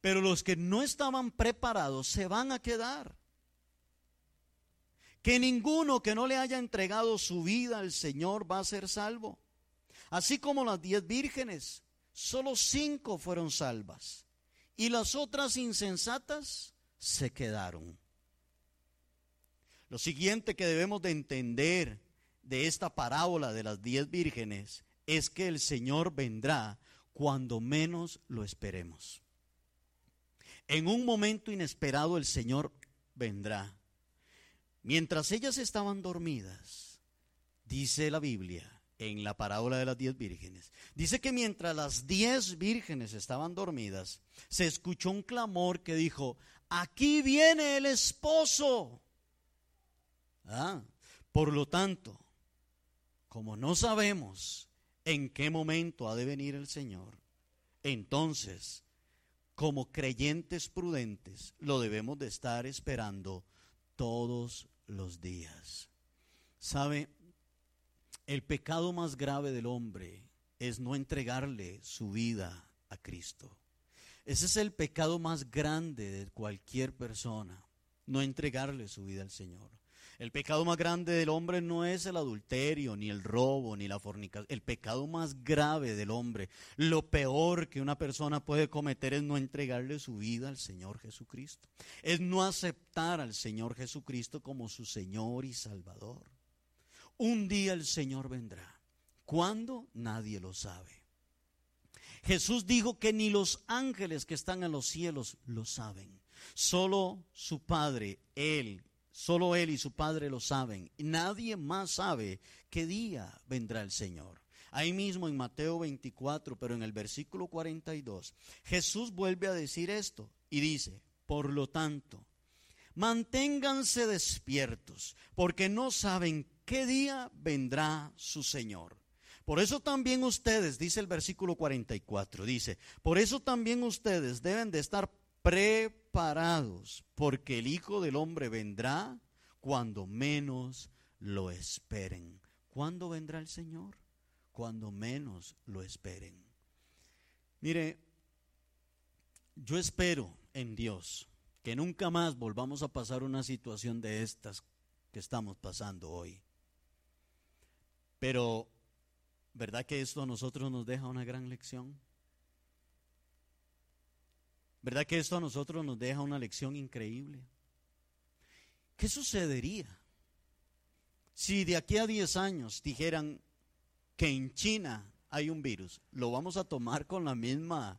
Pero los que no estaban preparados se van a quedar. Que ninguno que no le haya entregado su vida al Señor va a ser salvo. Así como las diez vírgenes, solo cinco fueron salvas. Y las otras insensatas se quedaron. Lo siguiente que debemos de entender de esta parábola de las diez vírgenes es que el Señor vendrá cuando menos lo esperemos. En un momento inesperado el Señor vendrá. Mientras ellas estaban dormidas, dice la Biblia en la parábola de las diez vírgenes, dice que mientras las diez vírgenes estaban dormidas, se escuchó un clamor que dijo, aquí viene el esposo. Ah, por lo tanto, como no sabemos en qué momento ha de venir el Señor, entonces, como creyentes prudentes, lo debemos de estar esperando todos los días. ¿Sabe? El pecado más grave del hombre es no entregarle su vida a Cristo. Ese es el pecado más grande de cualquier persona, no entregarle su vida al Señor. El pecado más grande del hombre no es el adulterio, ni el robo, ni la fornicación. El pecado más grave del hombre, lo peor que una persona puede cometer es no entregarle su vida al Señor Jesucristo. Es no aceptar al Señor Jesucristo como su Señor y Salvador. Un día el Señor vendrá. ¿Cuándo? Nadie lo sabe. Jesús dijo que ni los ángeles que están en los cielos lo saben. Solo su Padre, Él, Solo Él y su Padre lo saben. Nadie más sabe qué día vendrá el Señor. Ahí mismo en Mateo 24, pero en el versículo 42, Jesús vuelve a decir esto y dice, por lo tanto, manténganse despiertos, porque no saben qué día vendrá su Señor. Por eso también ustedes, dice el versículo 44, dice, por eso también ustedes deben de estar preparados, porque el Hijo del Hombre vendrá cuando menos lo esperen. ¿Cuándo vendrá el Señor? Cuando menos lo esperen. Mire, yo espero en Dios que nunca más volvamos a pasar una situación de estas que estamos pasando hoy. Pero, ¿verdad que esto a nosotros nos deja una gran lección? ¿Verdad que esto a nosotros nos deja una lección increíble? ¿Qué sucedería si de aquí a 10 años dijeran que en China hay un virus? ¿Lo vamos a tomar con la misma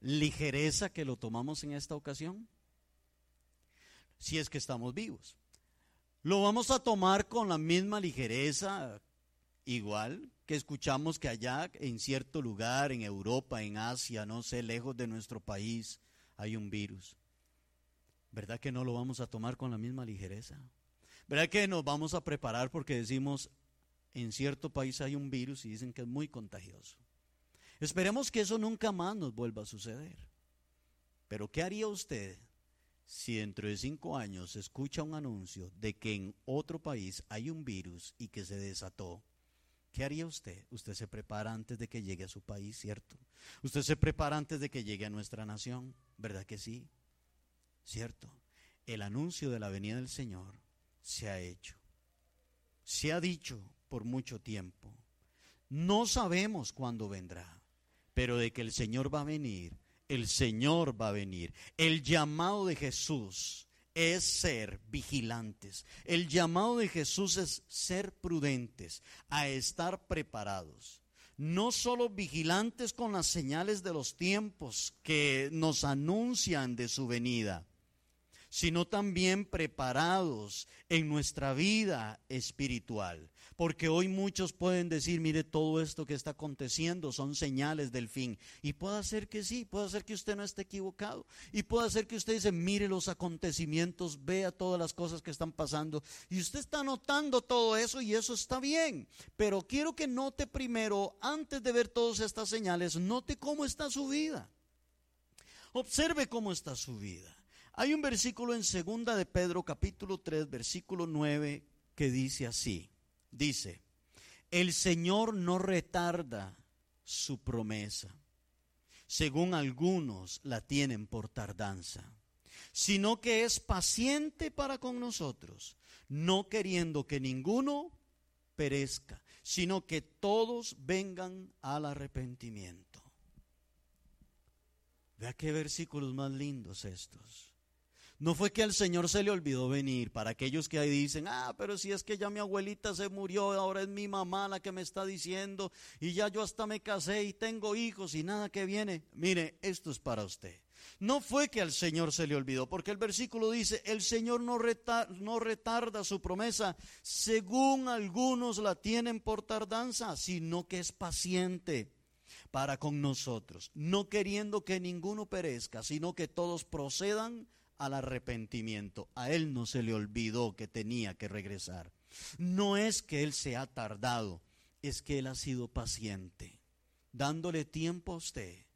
ligereza que lo tomamos en esta ocasión? Si es que estamos vivos. ¿Lo vamos a tomar con la misma ligereza igual que escuchamos que allá en cierto lugar, en Europa, en Asia, no sé, lejos de nuestro país, hay un virus. ¿Verdad que no lo vamos a tomar con la misma ligereza? ¿Verdad que nos vamos a preparar porque decimos, en cierto país hay un virus y dicen que es muy contagioso? Esperemos que eso nunca más nos vuelva a suceder. Pero ¿qué haría usted si dentro de cinco años escucha un anuncio de que en otro país hay un virus y que se desató? ¿Qué haría usted? Usted se prepara antes de que llegue a su país, ¿cierto? Usted se prepara antes de que llegue a nuestra nación, ¿verdad que sí? ¿Cierto? El anuncio de la venida del Señor se ha hecho. Se ha dicho por mucho tiempo. No sabemos cuándo vendrá, pero de que el Señor va a venir, el Señor va a venir. El llamado de Jesús es ser vigilantes. El llamado de Jesús es ser prudentes, a estar preparados. No solo vigilantes con las señales de los tiempos que nos anuncian de su venida, sino también preparados en nuestra vida espiritual. Porque hoy muchos pueden decir, mire, todo esto que está aconteciendo son señales del fin. Y puede ser que sí, puede ser que usted no esté equivocado. Y puede ser que usted dice, mire los acontecimientos, vea todas las cosas que están pasando. Y usted está notando todo eso y eso está bien. Pero quiero que note primero, antes de ver todas estas señales, note cómo está su vida. Observe cómo está su vida. Hay un versículo en segunda de Pedro capítulo 3 versículo 9 que dice así. Dice, el Señor no retarda su promesa, según algunos la tienen por tardanza, sino que es paciente para con nosotros, no queriendo que ninguno perezca, sino que todos vengan al arrepentimiento. Vea qué versículos más lindos estos. No fue que al Señor se le olvidó venir. Para aquellos que ahí dicen, ah, pero si es que ya mi abuelita se murió, ahora es mi mamá la que me está diciendo, y ya yo hasta me casé y tengo hijos y nada que viene. Mire, esto es para usted. No fue que al Señor se le olvidó, porque el versículo dice, el Señor no, no retarda su promesa, según algunos la tienen por tardanza, sino que es paciente para con nosotros, no queriendo que ninguno perezca, sino que todos procedan al arrepentimiento. A él no se le olvidó que tenía que regresar. No es que él se ha tardado, es que él ha sido paciente, dándole tiempo a usted,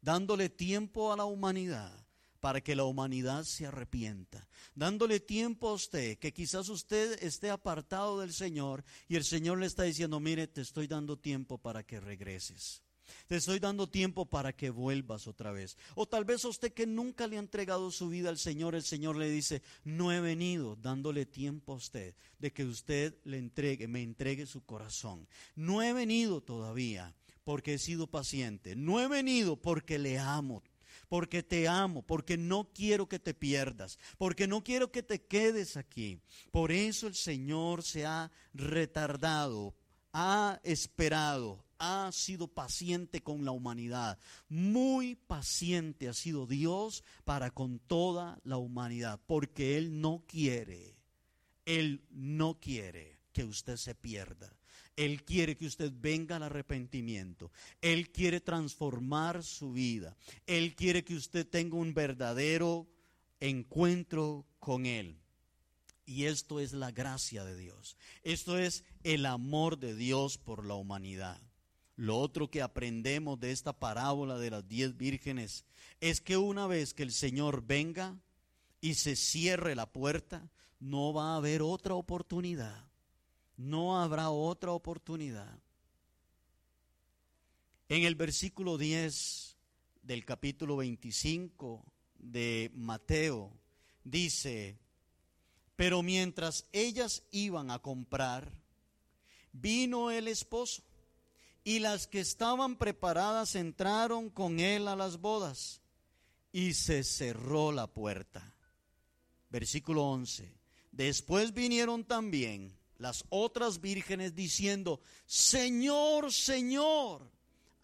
dándole tiempo a la humanidad para que la humanidad se arrepienta, dándole tiempo a usted, que quizás usted esté apartado del Señor y el Señor le está diciendo, mire, te estoy dando tiempo para que regreses. Te estoy dando tiempo para que vuelvas otra vez. O tal vez a usted que nunca le ha entregado su vida al Señor, el Señor le dice, no he venido dándole tiempo a usted de que usted le entregue, me entregue su corazón. No he venido todavía porque he sido paciente. No he venido porque le amo porque te amo, porque no quiero que te pierdas, porque no quiero que te quedes aquí. Por eso el Señor se ha retardado, ha esperado, ha sido paciente con la humanidad. Muy paciente ha sido Dios para con toda la humanidad, porque Él no quiere, Él no quiere que usted se pierda. Él quiere que usted venga al arrepentimiento. Él quiere transformar su vida. Él quiere que usted tenga un verdadero encuentro con Él. Y esto es la gracia de Dios. Esto es el amor de Dios por la humanidad. Lo otro que aprendemos de esta parábola de las diez vírgenes es que una vez que el Señor venga y se cierre la puerta, no va a haber otra oportunidad. No habrá otra oportunidad. En el versículo 10 del capítulo 25 de Mateo dice, pero mientras ellas iban a comprar, vino el esposo y las que estaban preparadas entraron con él a las bodas y se cerró la puerta. Versículo 11. Después vinieron también las otras vírgenes diciendo, Señor, Señor,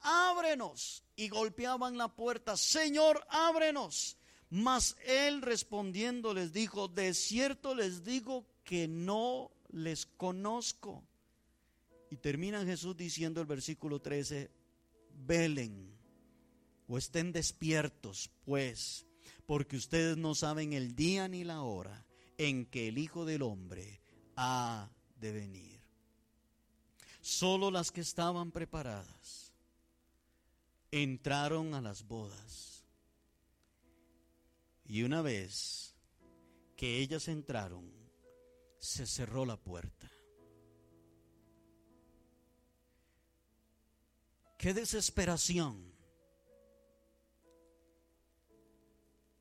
ábrenos. Y golpeaban la puerta, Señor, ábrenos. Mas él respondiendo les dijo, de cierto les digo que no les conozco. Y termina Jesús diciendo el versículo 13, velen o estén despiertos, pues, porque ustedes no saben el día ni la hora en que el Hijo del Hombre ha de venir. Solo las que estaban preparadas entraron a las bodas. Y una vez que ellas entraron, se cerró la puerta. Qué desesperación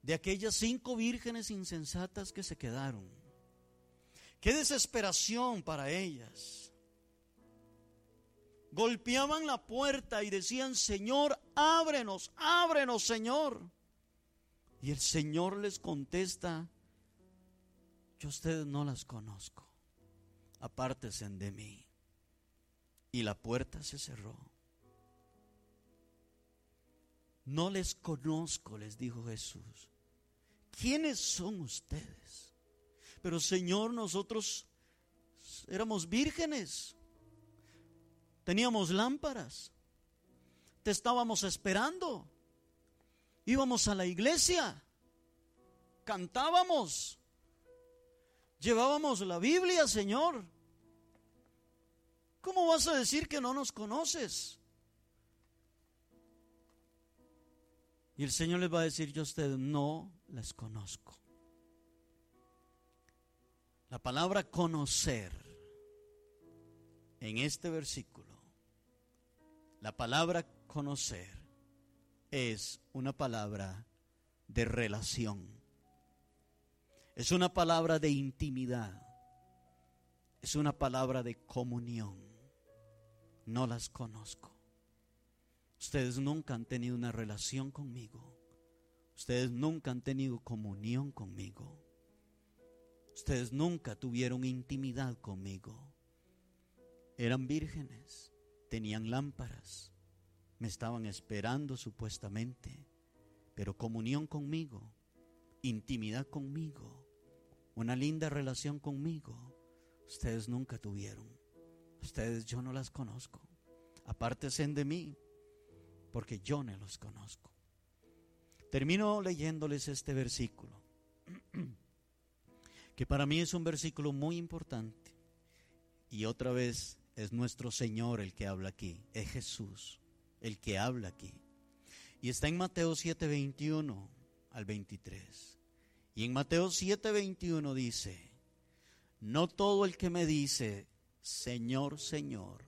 de aquellas cinco vírgenes insensatas que se quedaron. Qué desesperación para ellas. Golpeaban la puerta y decían, Señor, ábrenos, ábrenos, Señor. Y el Señor les contesta, yo ustedes no las conozco, apártense de mí. Y la puerta se cerró. No les conozco, les dijo Jesús. ¿Quiénes son ustedes? Pero Señor, nosotros éramos vírgenes. Teníamos lámparas. Te estábamos esperando. Íbamos a la iglesia. Cantábamos. Llevábamos la Biblia, Señor. ¿Cómo vas a decir que no nos conoces? Y el Señor les va a decir, yo a ustedes no les conozco. La palabra conocer en este versículo, la palabra conocer es una palabra de relación. Es una palabra de intimidad. Es una palabra de comunión. No las conozco. Ustedes nunca han tenido una relación conmigo Ustedes nunca han tenido comunión conmigo. Ustedes nunca tuvieron intimidad conmigo. Eran vírgenes, tenían lámparas, me estaban esperando supuestamente, pero comunión conmigo, intimidad conmigo, una linda relación conmigo, ustedes nunca tuvieron. Ustedes yo no las conozco. Apártense de mí, porque yo no los conozco. Termino leyéndoles este versículo, que para mí es un versículo muy importante. Y otra vez es nuestro Señor el que habla aquí, es Jesús el que habla aquí. Y está en Mateo 7, 21 al 23. Y en Mateo 7, 21 dice, no todo el que me dice, Señor, Señor,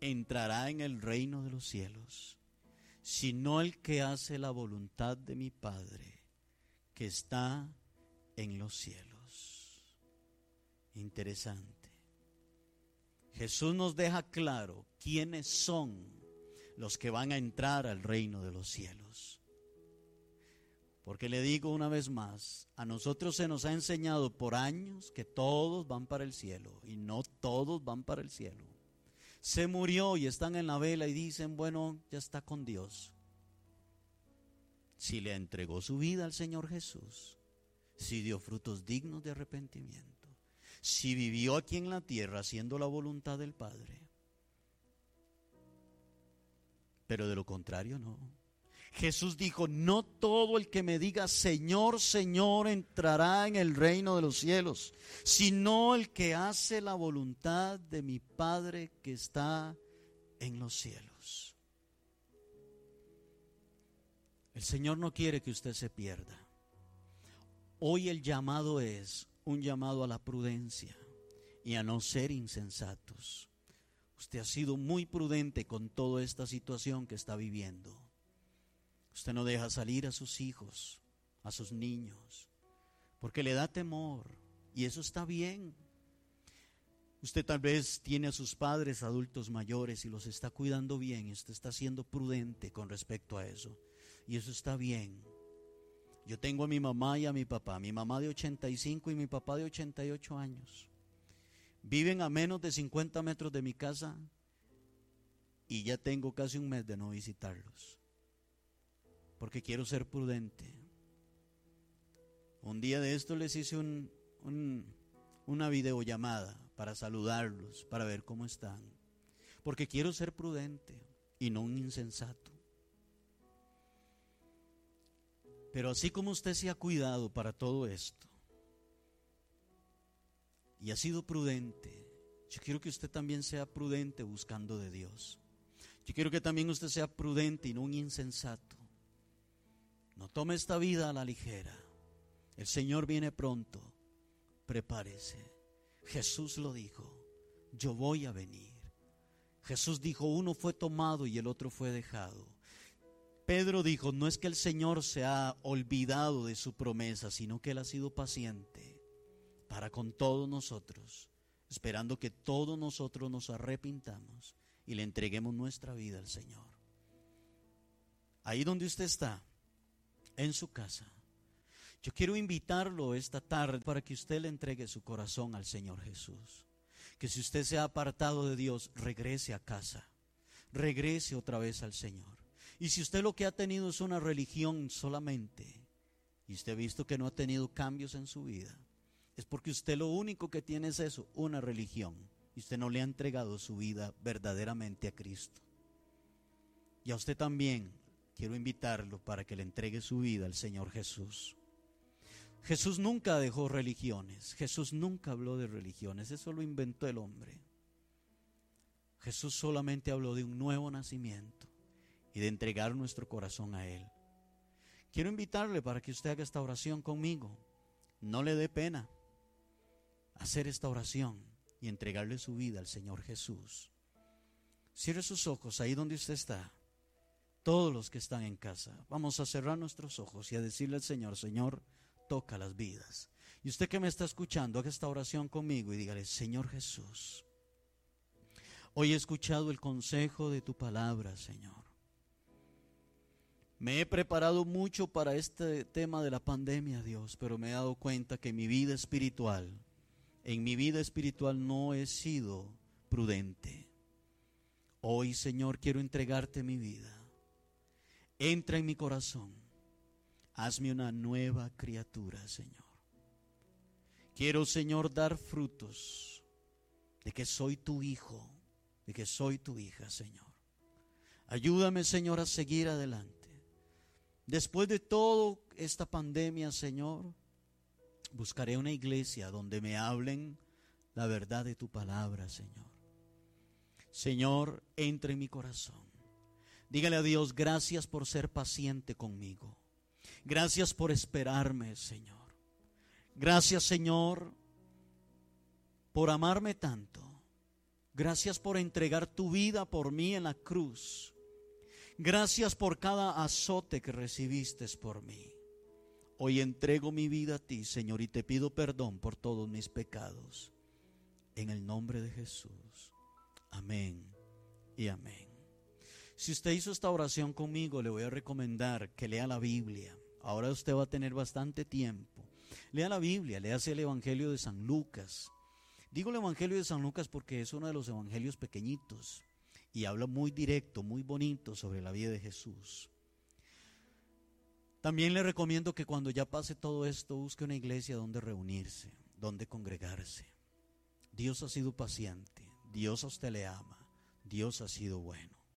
entrará en el reino de los cielos, sino el que hace la voluntad de mi Padre, que está en los cielos. Interesante. Jesús nos deja claro quiénes son los que van a entrar al reino de los cielos. Porque le digo una vez más, a nosotros se nos ha enseñado por años que todos van para el cielo y no todos van para el cielo. Se murió y están en la vela y dicen, bueno, ya está con Dios. Si le entregó su vida al Señor Jesús, si dio frutos dignos de arrepentimiento, si vivió aquí en la tierra haciendo la voluntad del Padre. Pero de lo contrario no. Jesús dijo, no todo el que me diga Señor, Señor entrará en el reino de los cielos, sino el que hace la voluntad de mi Padre que está en los cielos. El Señor no quiere que usted se pierda. Hoy el llamado es un llamado a la prudencia y a no ser insensatos. Usted ha sido muy prudente con toda esta situación que está viviendo. Usted no deja salir a sus hijos, a sus niños, porque le da temor y eso está bien. Usted tal vez tiene a sus padres adultos mayores y los está cuidando bien y usted está siendo prudente con respecto a eso. Y eso está bien. Yo tengo a mi mamá y a mi papá, mi mamá de 85 y mi papá de 88 años. Viven a menos de 50 metros de mi casa y ya tengo casi un mes de no visitarlos porque quiero ser prudente. Un día de esto les hice una videollamada para saludarlos, para ver cómo están. Porque quiero ser prudente y no un insensato. Pero así como usted se ha cuidado para todo esto y ha sido prudente, yo quiero que usted también sea prudente buscando de Dios. Yo quiero que también usted sea prudente y no un insensato. No tome esta vida a la ligera. El Señor viene pronto. Prepárese. Jesús lo dijo. Yo voy a venir. Jesús dijo, uno fue tomado y el otro fue dejado. Pedro dijo, no es que el Señor se ha olvidado de su promesa, sino que Él ha sido paciente para con todos nosotros, esperando que todos nosotros nos arrepintamos y le entreguemos nuestra vida al Señor. Ahí donde usted está, en su casa. Yo quiero invitarlo esta tarde para que usted le entregue su corazón al Señor Jesús. Que si usted se ha apartado de Dios, regrese a casa. Regrese otra vez al Señor. Y si usted lo que ha tenido es una religión solamente, y usted ha visto que no ha tenido cambios en su vida, es porque usted lo único que tiene es eso, una religión. Y usted no le ha entregado su vida verdaderamente a Cristo. Y a usted también quiero invitarlo para que le entregue su vida al Señor Jesús. Jesús nunca dejó religiones, Jesús nunca habló de religiones, eso lo inventó el hombre. Jesús solamente habló de un nuevo nacimiento y de entregar nuestro corazón a Él. Quiero invitarle para que usted haga esta oración conmigo. No le dé pena hacer esta oración y entregarle su vida al Señor Jesús. Cierre sus ojos ahí donde usted está todos los que están en casa, vamos a cerrar nuestros ojos y a decirle al Señor, Señor, toca las vidas. Y usted que me está escuchando, haga esta oración conmigo y dígale, Señor Jesús, hoy he escuchado el consejo de tu palabra, Señor. Me he preparado mucho para este tema de la pandemia, Dios, pero me he dado cuenta que mi vida espiritual, en mi vida espiritual no he sido prudente. Hoy, Señor, quiero entregarte mi vida. Entra en mi corazón. Hazme una nueva criatura, Señor. Quiero, Señor, dar frutos de que soy tu hijo, de que soy tu hija, Señor. Ayúdame, Señor, a seguir adelante. Después de toda esta pandemia, Señor, buscaré una iglesia donde me hablen la verdad de tu palabra, Señor. Señor, entre en mi corazón. Dígale a Dios, gracias por ser paciente conmigo. Gracias por esperarme, Señor. Gracias, Señor, por amarme tanto. Gracias por entregar tu vida por mí en la cruz. Gracias por cada azote que recibiste por mí. Hoy entrego mi vida a ti, Señor, y te pido perdón por todos mis pecados. En el nombre de Jesús. Amén y amén. Si usted hizo esta oración conmigo, le voy a recomendar que lea la Biblia. Ahora usted va a tener bastante tiempo. Lea la Biblia, léase el Evangelio de San Lucas. Digo el Evangelio de San Lucas porque es uno de los evangelios pequeñitos y habla muy directo, muy bonito sobre la vida de Jesús. También le recomiendo que cuando ya pase todo esto busque una iglesia donde reunirse, donde congregarse. Dios ha sido paciente, Dios a usted le ama, Dios ha sido bueno.